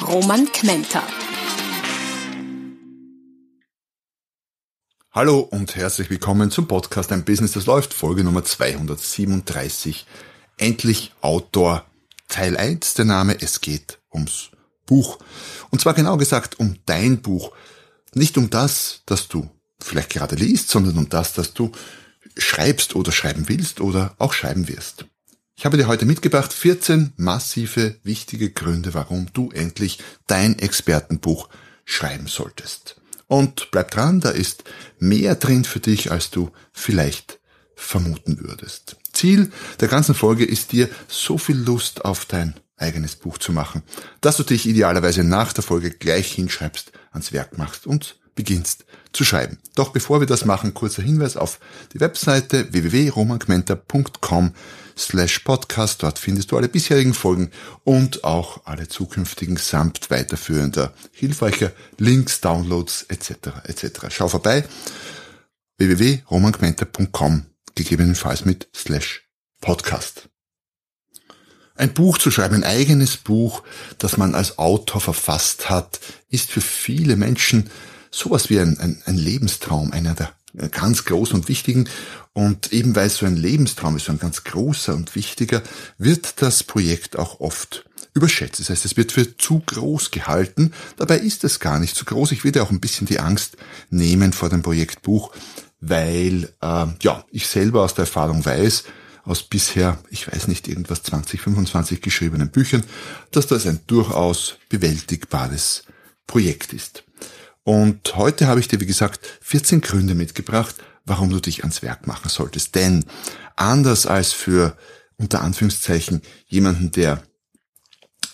Roman Kmenter. Hallo und herzlich willkommen zum Podcast Ein Business, das läuft, Folge Nummer 237. Endlich Autor Teil 1, der Name, es geht ums Buch. Und zwar genau gesagt um dein Buch. Nicht um das, das du vielleicht gerade liest, sondern um das, das du schreibst oder schreiben willst oder auch schreiben wirst. Ich habe dir heute mitgebracht 14 massive, wichtige Gründe, warum du endlich dein Expertenbuch schreiben solltest. Und bleib dran, da ist mehr drin für dich, als du vielleicht vermuten würdest. Ziel der ganzen Folge ist dir so viel Lust auf dein eigenes Buch zu machen, dass du dich idealerweise nach der Folge gleich hinschreibst, ans Werk machst und beginnst zu schreiben. Doch bevor wir das machen, kurzer Hinweis auf die Webseite www.romangmenta.com slash podcast. Dort findest du alle bisherigen Folgen und auch alle zukünftigen samt weiterführender, hilfreicher Links, Downloads etc. etc. Schau vorbei www.romangmenta.com gegebenenfalls mit slash podcast. Ein Buch zu schreiben, ein eigenes Buch, das man als Autor verfasst hat, ist für viele Menschen sowas wie ein, ein, ein Lebenstraum, einer der ganz großen und wichtigen. Und eben weil es so ein Lebenstraum ist, so ein ganz großer und wichtiger, wird das Projekt auch oft überschätzt. Das heißt, es wird für zu groß gehalten. Dabei ist es gar nicht zu groß. Ich würde auch ein bisschen die Angst nehmen vor dem Projektbuch, weil äh, ja ich selber aus der Erfahrung weiß, aus bisher, ich weiß nicht, irgendwas 20, 25 geschriebenen Büchern, dass das ein durchaus bewältigbares Projekt ist. Und heute habe ich dir, wie gesagt, 14 Gründe mitgebracht, warum du dich ans Werk machen solltest. Denn anders als für unter Anführungszeichen jemanden, der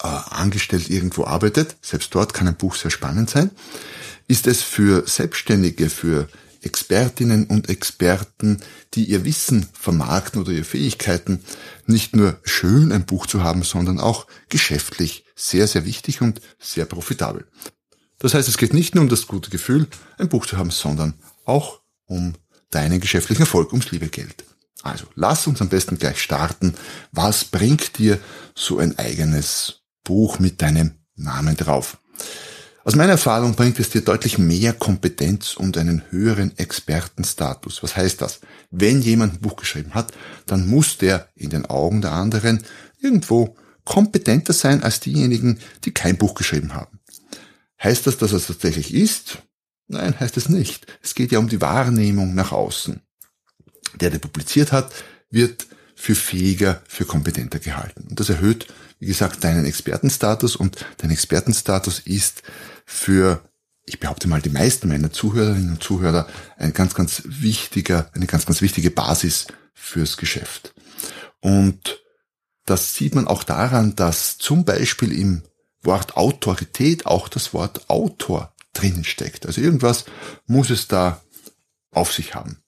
äh, angestellt irgendwo arbeitet, selbst dort kann ein Buch sehr spannend sein, ist es für Selbstständige, für Expertinnen und Experten, die ihr Wissen vermarkten oder ihre Fähigkeiten, nicht nur schön ein Buch zu haben, sondern auch geschäftlich sehr, sehr wichtig und sehr profitabel. Das heißt, es geht nicht nur um das gute Gefühl, ein Buch zu haben, sondern auch um deinen geschäftlichen Erfolg, ums liebe Geld. Also lass uns am besten gleich starten. Was bringt dir so ein eigenes Buch mit deinem Namen drauf? Aus meiner Erfahrung bringt es dir deutlich mehr Kompetenz und einen höheren Expertenstatus. Was heißt das? Wenn jemand ein Buch geschrieben hat, dann muss der in den Augen der anderen irgendwo kompetenter sein als diejenigen, die kein Buch geschrieben haben. Heißt das, dass es tatsächlich ist? Nein, heißt es nicht. Es geht ja um die Wahrnehmung nach außen. Der, der publiziert hat, wird für fähiger, für kompetenter gehalten. Und das erhöht, wie gesagt, deinen Expertenstatus und dein Expertenstatus ist für, ich behaupte mal, die meisten meiner Zuhörerinnen und Zuhörer ein ganz, ganz wichtiger, eine ganz, ganz wichtige Basis fürs Geschäft. Und das sieht man auch daran, dass zum Beispiel im Wort Autorität auch das Wort Autor drinnen steckt. Also irgendwas muss es da auf sich haben.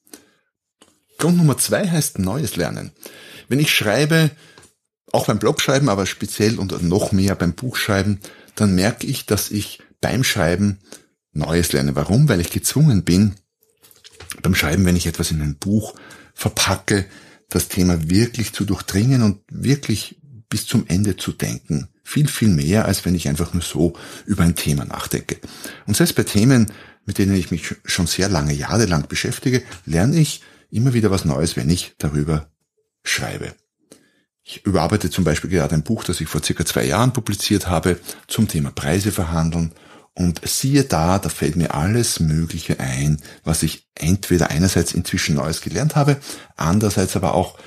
Grund Nummer zwei heißt Neues lernen. Wenn ich schreibe, auch beim Blogschreiben, aber speziell und noch mehr beim Buchschreiben, dann merke ich, dass ich beim Schreiben Neues lerne. Warum? Weil ich gezwungen bin, beim Schreiben, wenn ich etwas in ein Buch verpacke, das Thema wirklich zu durchdringen und wirklich bis zum Ende zu denken. Viel, viel mehr, als wenn ich einfach nur so über ein Thema nachdenke. Und selbst bei Themen, mit denen ich mich schon sehr lange, jahrelang beschäftige, lerne ich immer wieder was Neues, wenn ich darüber schreibe. Ich überarbeite zum Beispiel gerade ein Buch, das ich vor circa zwei Jahren publiziert habe, zum Thema Preise verhandeln. Und siehe da, da fällt mir alles Mögliche ein, was ich entweder einerseits inzwischen Neues gelernt habe, andererseits aber auch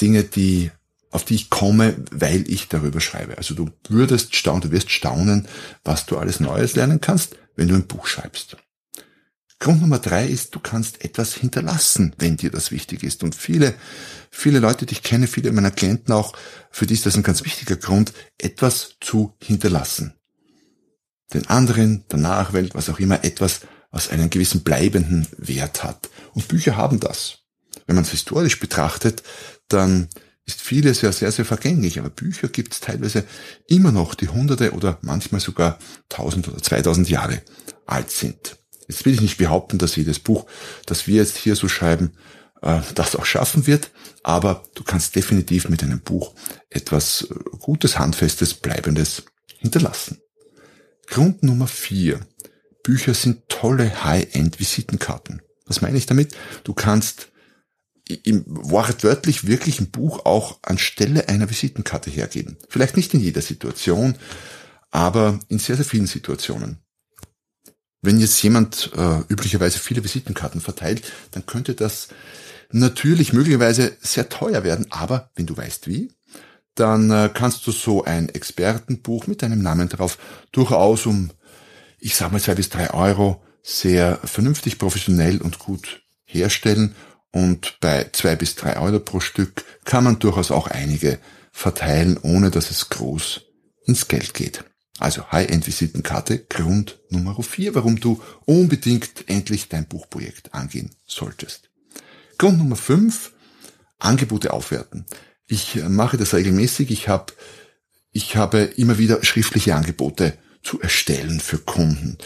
Dinge, die auf die ich komme, weil ich darüber schreibe. Also du würdest staunen, du wirst staunen, was du alles Neues lernen kannst, wenn du ein Buch schreibst. Grund Nummer drei ist, du kannst etwas hinterlassen, wenn dir das wichtig ist. Und viele, viele Leute, die ich kenne, viele meiner Klienten auch, für die ist das ein ganz wichtiger Grund, etwas zu hinterlassen. Den anderen, der Nachwelt, was auch immer, etwas, was einen gewissen bleibenden Wert hat. Und Bücher haben das. Wenn man es historisch betrachtet, dann ist vieles ja sehr, sehr vergänglich, aber Bücher gibt es teilweise immer noch, die hunderte oder manchmal sogar tausend oder zweitausend Jahre alt sind. Jetzt will ich nicht behaupten, dass jedes Buch, das wir jetzt hier so schreiben, äh, das auch schaffen wird, aber du kannst definitiv mit einem Buch etwas äh, Gutes, Handfestes, Bleibendes hinterlassen. Grund Nummer vier. Bücher sind tolle High-End-Visitenkarten. Was meine ich damit? Du kannst im wortwörtlich wirklich ein Buch auch anstelle einer Visitenkarte hergeben. Vielleicht nicht in jeder Situation, aber in sehr, sehr vielen Situationen. Wenn jetzt jemand äh, üblicherweise viele Visitenkarten verteilt, dann könnte das natürlich möglicherweise sehr teuer werden, aber wenn du weißt wie, dann äh, kannst du so ein Expertenbuch mit deinem Namen drauf durchaus um, ich sag mal, zwei bis drei Euro sehr vernünftig, professionell und gut herstellen. Und bei zwei bis drei Euro pro Stück kann man durchaus auch einige verteilen, ohne dass es groß ins Geld geht. Also High-End-Visitenkarte, Grund Nummer vier, warum du unbedingt endlich dein Buchprojekt angehen solltest. Grund Nummer fünf, Angebote aufwerten. Ich mache das regelmäßig. Ich habe, ich habe immer wieder schriftliche Angebote zu erstellen für Kunden.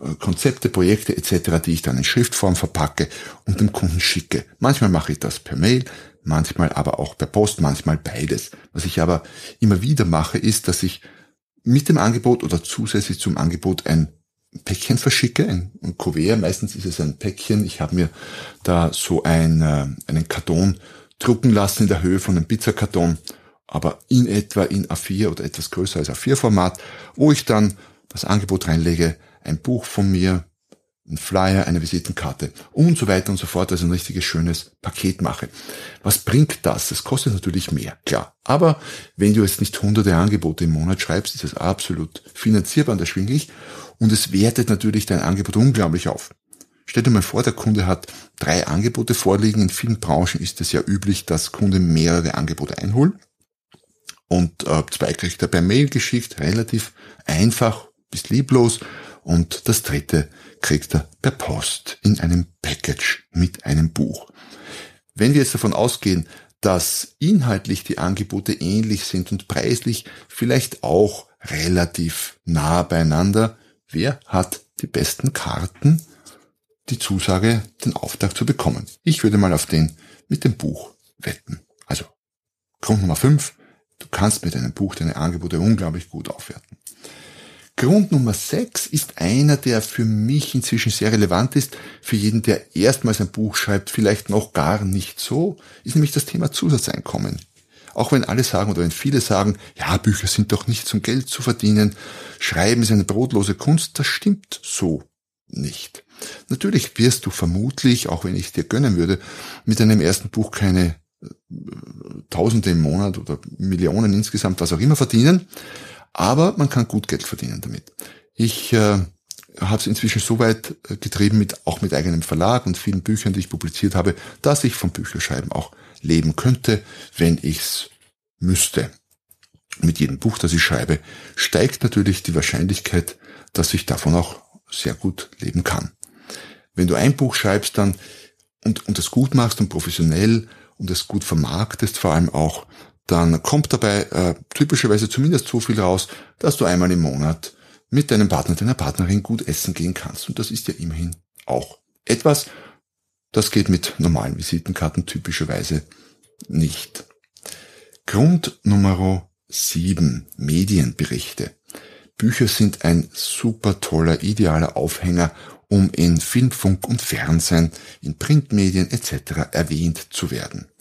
Äh, Konzepte, Projekte etc., die ich dann in Schriftform verpacke und dem Kunden schicke. Manchmal mache ich das per Mail, manchmal aber auch per Post, manchmal beides. Was ich aber immer wieder mache, ist, dass ich mit dem Angebot oder zusätzlich zum Angebot ein Päckchen verschicke, ein, Kuvert, meistens ist es ein Päckchen. Ich habe mir da so ein, äh, einen Karton drucken lassen in der Höhe von einem Pizzakarton, aber in etwa in A4 oder etwas größer als A4-Format, wo ich dann das Angebot reinlege, ein Buch von mir, ein Flyer, eine Visitenkarte und so weiter und so fort, also ein richtiges schönes Paket mache. Was bringt das? Das kostet natürlich mehr, klar. Aber wenn du jetzt nicht hunderte Angebote im Monat schreibst, ist es absolut finanzierbar und erschwinglich und es wertet natürlich dein Angebot unglaublich auf. Stell dir mal vor, der Kunde hat drei Angebote vorliegen. In vielen Branchen ist es ja üblich, dass Kunde mehrere Angebote einholen. Und äh, zwei kriegt er per Mail geschickt, relativ einfach bis lieblos. Und das dritte kriegt er per Post in einem Package mit einem Buch. Wenn wir jetzt davon ausgehen, dass inhaltlich die Angebote ähnlich sind und preislich vielleicht auch relativ nah beieinander, wer hat die besten Karten, die Zusage, den Auftrag zu bekommen? Ich würde mal auf den mit dem Buch wetten. Also, Grund Nummer 5, du kannst mit einem Buch deine Angebote unglaublich gut aufwerten. Grund Nummer 6 ist einer, der für mich inzwischen sehr relevant ist, für jeden, der erstmals ein Buch schreibt, vielleicht noch gar nicht so, ist nämlich das Thema Zusatzeinkommen. Auch wenn alle sagen oder wenn viele sagen, ja, Bücher sind doch nicht zum Geld zu verdienen, Schreiben ist eine brotlose Kunst, das stimmt so nicht. Natürlich wirst du vermutlich, auch wenn ich dir gönnen würde, mit deinem ersten Buch keine äh, Tausende im Monat oder Millionen insgesamt, was auch immer verdienen. Aber man kann gut Geld verdienen damit. Ich äh, habe es inzwischen so weit äh, getrieben, mit, auch mit eigenem Verlag und vielen Büchern, die ich publiziert habe, dass ich vom Bücherschreiben auch leben könnte, wenn ich's müsste. Mit jedem Buch, das ich schreibe, steigt natürlich die Wahrscheinlichkeit, dass ich davon auch sehr gut leben kann. Wenn du ein Buch schreibst dann und, und es gut machst und professionell und es gut vermarktest vor allem auch, dann kommt dabei äh, typischerweise zumindest so viel raus, dass du einmal im Monat mit deinem Partner, deiner Partnerin gut essen gehen kannst. Und das ist ja immerhin auch etwas, das geht mit normalen Visitenkarten typischerweise nicht. Grund Nummer 7. Medienberichte. Bücher sind ein super toller, idealer Aufhänger, um in Film, Funk und Fernsehen, in Printmedien etc. erwähnt zu werden.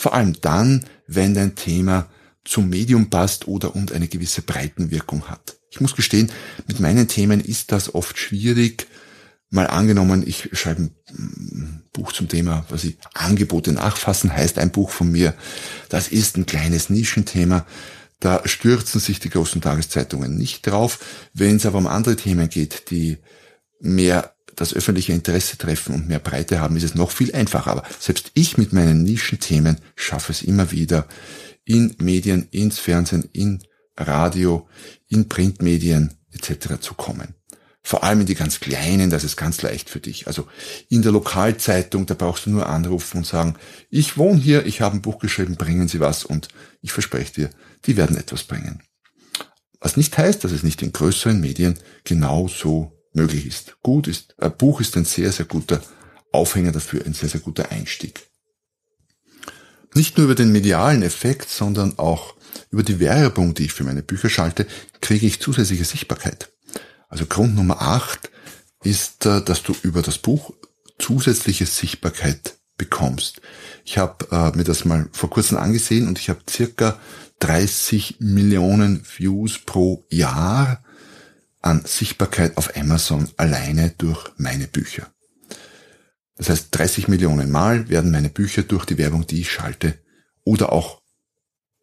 Vor allem dann, wenn dein Thema zum Medium passt oder und eine gewisse Breitenwirkung hat. Ich muss gestehen, mit meinen Themen ist das oft schwierig. Mal angenommen, ich schreibe ein Buch zum Thema, was ich Angebote nachfassen heißt, ein Buch von mir. Das ist ein kleines Nischenthema. Da stürzen sich die großen Tageszeitungen nicht drauf. Wenn es aber um andere Themen geht, die mehr das öffentliche Interesse treffen und mehr Breite haben, ist es noch viel einfacher. Aber selbst ich mit meinen Nischenthemen schaffe es immer wieder, in Medien, ins Fernsehen, in Radio, in Printmedien etc. zu kommen. Vor allem in die ganz kleinen, das ist ganz leicht für dich. Also in der Lokalzeitung, da brauchst du nur anrufen und sagen, ich wohne hier, ich habe ein Buch geschrieben, bringen Sie was und ich verspreche dir, die werden etwas bringen. Was nicht heißt, dass es nicht in größeren Medien genauso möglich ist. Gut ist, ein Buch ist ein sehr, sehr guter Aufhänger dafür, ein sehr, sehr guter Einstieg. Nicht nur über den medialen Effekt, sondern auch über die Werbung, die ich für meine Bücher schalte, kriege ich zusätzliche Sichtbarkeit. Also Grund Nummer 8 ist, äh, dass du über das Buch zusätzliche Sichtbarkeit bekommst. Ich habe äh, mir das mal vor kurzem angesehen und ich habe circa 30 Millionen Views pro Jahr an Sichtbarkeit auf Amazon alleine durch meine Bücher. Das heißt, 30 Millionen Mal werden meine Bücher durch die Werbung, die ich schalte, oder auch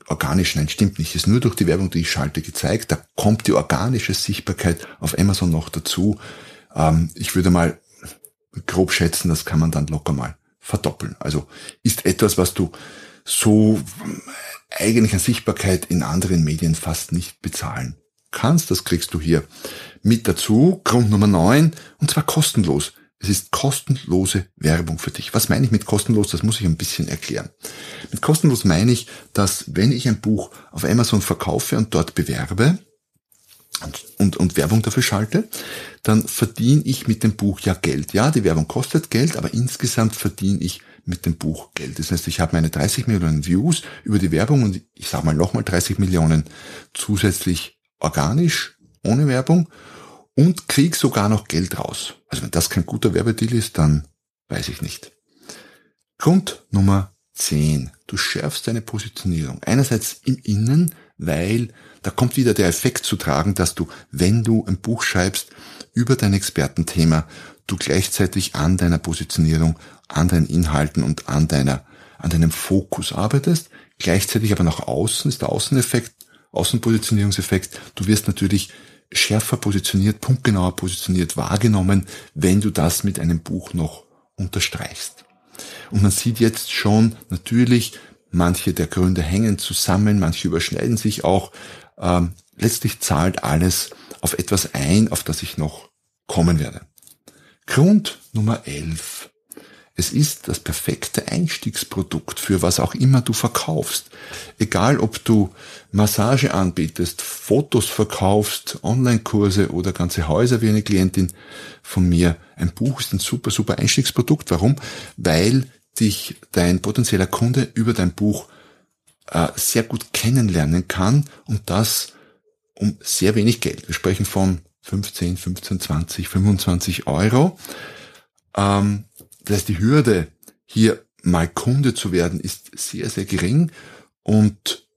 organisch, nein, stimmt nicht, ist nur durch die Werbung, die ich schalte, gezeigt. Da kommt die organische Sichtbarkeit auf Amazon noch dazu. Ähm, ich würde mal grob schätzen, das kann man dann locker mal verdoppeln. Also ist etwas, was du so eigentlich an Sichtbarkeit in anderen Medien fast nicht bezahlen kannst. Das kriegst du hier mit dazu. Grund Nummer neun und zwar kostenlos. Es ist kostenlose Werbung für dich. Was meine ich mit kostenlos? Das muss ich ein bisschen erklären. Mit kostenlos meine ich, dass wenn ich ein Buch auf Amazon verkaufe und dort bewerbe und, und, und Werbung dafür schalte, dann verdiene ich mit dem Buch ja Geld. Ja, die Werbung kostet Geld, aber insgesamt verdiene ich mit dem Buch Geld. Das heißt, ich habe meine 30 Millionen Views über die Werbung und ich sage mal nochmal 30 Millionen zusätzlich organisch, ohne Werbung und krieg sogar noch Geld raus. Also wenn das kein guter Werbedeal ist, dann weiß ich nicht. Grund Nummer 10. Du schärfst deine Positionierung. Einerseits im Innen, weil da kommt wieder der Effekt zu tragen, dass du, wenn du ein Buch schreibst über dein Expertenthema, du gleichzeitig an deiner Positionierung, an deinen Inhalten und an deiner, an deinem Fokus arbeitest. Gleichzeitig aber nach außen ist der Außeneffekt, Außenpositionierungseffekt. Du wirst natürlich schärfer positioniert, punktgenauer positioniert wahrgenommen, wenn du das mit einem Buch noch unterstreichst. Und man sieht jetzt schon natürlich, manche der Gründe hängen zusammen, manche überschneiden sich auch. Ähm, letztlich zahlt alles auf etwas ein, auf das ich noch kommen werde. Grund Nummer 11. Es ist das perfekte Einstiegsprodukt für was auch immer du verkaufst. Egal ob du Massage anbietest, Fotos verkaufst, Online-Kurse oder ganze Häuser wie eine Klientin von mir. Ein Buch ist ein super, super Einstiegsprodukt. Warum? Weil dich dein potenzieller Kunde über dein Buch äh, sehr gut kennenlernen kann und das um sehr wenig Geld. Wir sprechen von 15, 15, 20, 25 Euro. Ähm, das heißt, die Hürde, hier mal Kunde zu werden, ist sehr, sehr gering und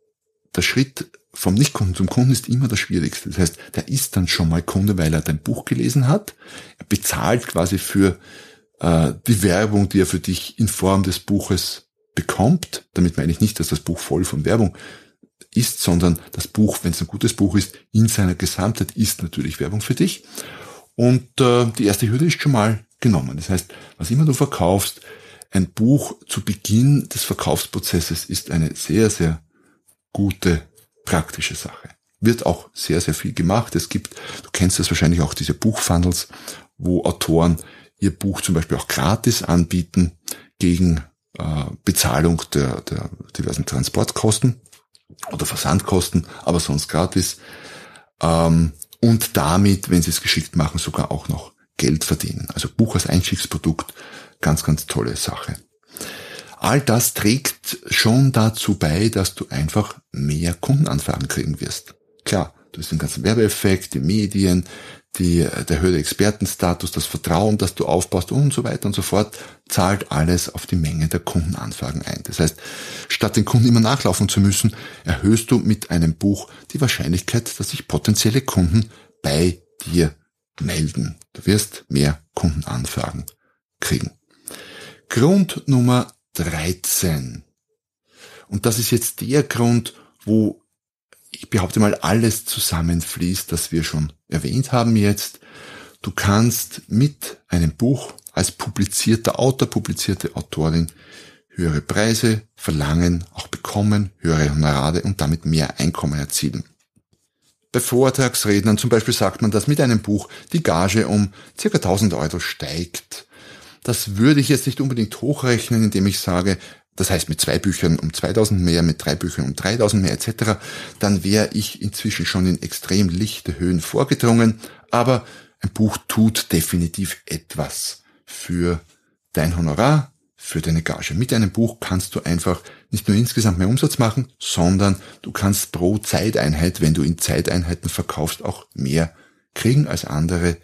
der Schritt vom Nichtkunden zum Kunden ist immer das Schwierigste. Das heißt, der ist dann schon mal Kunde, weil er dein Buch gelesen hat. Er bezahlt quasi für äh, die Werbung, die er für dich in Form des Buches bekommt. Damit meine ich nicht, dass das Buch voll von Werbung ist, sondern das Buch, wenn es ein gutes Buch ist, in seiner Gesamtheit ist natürlich Werbung für dich. Und äh, die erste Hürde ist schon mal genommen. Das heißt, was immer du verkaufst, ein Buch zu Beginn des Verkaufsprozesses ist eine sehr, sehr gute praktische Sache. Wird auch sehr, sehr viel gemacht. Es gibt, du kennst das wahrscheinlich auch, diese Buchfunnels, wo Autoren ihr Buch zum Beispiel auch gratis anbieten gegen äh, Bezahlung der, der diversen Transportkosten oder Versandkosten, aber sonst gratis. Ähm, und damit, wenn sie es geschickt machen, sogar auch noch Geld verdienen. Also Buch als Einstiegsprodukt, ganz, ganz tolle Sache. All das trägt schon dazu bei, dass du einfach mehr Kundenanfragen kriegen wirst. Klar, du hast den ganzen Werbeeffekt, die Medien, die, der höhere Expertenstatus, das Vertrauen, das du aufbaust und so weiter und so fort, zahlt alles auf die Menge der Kundenanfragen ein. Das heißt, statt den Kunden immer nachlaufen zu müssen, erhöhst du mit einem Buch die Wahrscheinlichkeit, dass sich potenzielle Kunden bei dir melden. Du wirst mehr Kundenanfragen kriegen. Grund Nummer 13. Und das ist jetzt der Grund, wo ich behaupte mal alles zusammenfließt, das wir schon erwähnt haben jetzt. Du kannst mit einem Buch als publizierter Autor, publizierte Autorin höhere Preise verlangen, auch bekommen, höhere Honorare und damit mehr Einkommen erzielen. Bei Vortragsrednern zum Beispiel sagt man, dass mit einem Buch die Gage um ca. 1000 Euro steigt. Das würde ich jetzt nicht unbedingt hochrechnen, indem ich sage, das heißt mit zwei Büchern um 2000 mehr, mit drei Büchern um 3000 mehr etc., dann wäre ich inzwischen schon in extrem lichte Höhen vorgedrungen, aber ein Buch tut definitiv etwas für dein Honorar, für deine Gage. Mit einem Buch kannst du einfach nicht nur insgesamt mehr Umsatz machen, sondern du kannst pro Zeiteinheit, wenn du in Zeiteinheiten verkaufst, auch mehr kriegen als andere,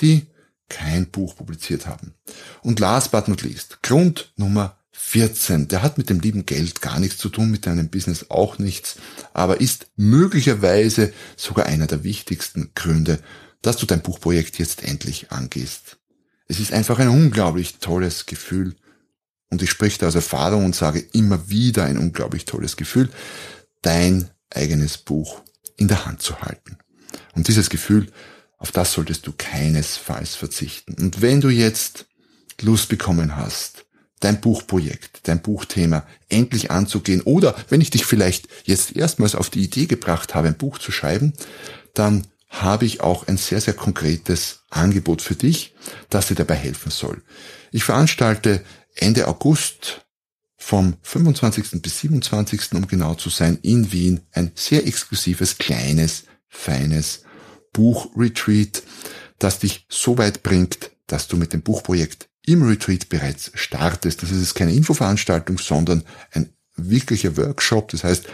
die kein Buch publiziert haben. Und last but not least, Grund Nummer 14, der hat mit dem lieben Geld gar nichts zu tun, mit deinem Business auch nichts, aber ist möglicherweise sogar einer der wichtigsten Gründe, dass du dein Buchprojekt jetzt endlich angehst. Es ist einfach ein unglaublich tolles Gefühl, und ich spreche da aus Erfahrung und sage immer wieder ein unglaublich tolles Gefühl, dein eigenes Buch in der Hand zu halten. Und dieses Gefühl, auf das solltest du keinesfalls verzichten. Und wenn du jetzt Lust bekommen hast, dein Buchprojekt, dein Buchthema endlich anzugehen oder wenn ich dich vielleicht jetzt erstmals auf die Idee gebracht habe, ein Buch zu schreiben, dann habe ich auch ein sehr, sehr konkretes Angebot für dich, das dir dabei helfen soll. Ich veranstalte Ende August vom 25. bis 27. um genau zu sein, in Wien ein sehr exklusives, kleines, feines Buchretreat, das dich so weit bringt, dass du mit dem Buchprojekt im Retreat bereits startest. Das ist keine Infoveranstaltung, sondern ein wirklicher Workshop. Das heißt,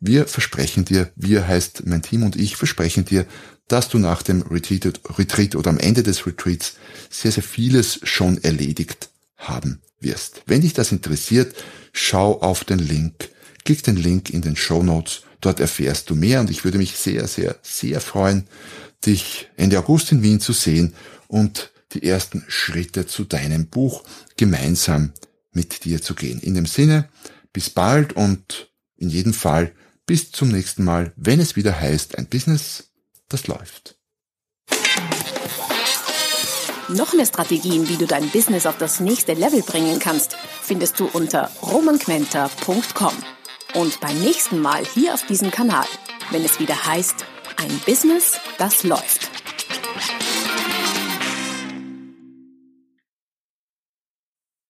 wir versprechen dir, wir heißt mein Team und ich versprechen dir, dass du nach dem Retreat, oder am Ende des Retreats sehr, sehr vieles schon erledigt haben wirst. Wenn dich das interessiert, schau auf den Link, klick den Link in den Show Notes, dort erfährst du mehr und ich würde mich sehr, sehr, sehr freuen, dich Ende August in Wien zu sehen und die ersten Schritte zu deinem Buch gemeinsam mit dir zu gehen. In dem Sinne, bis bald und in jedem Fall bis zum nächsten Mal, wenn es wieder heißt, ein Business, das läuft. Noch mehr Strategien, wie du dein Business auf das nächste Level bringen kannst, findest du unter romanquenter.com. Und beim nächsten Mal hier auf diesem Kanal, wenn es wieder heißt, ein Business, das läuft.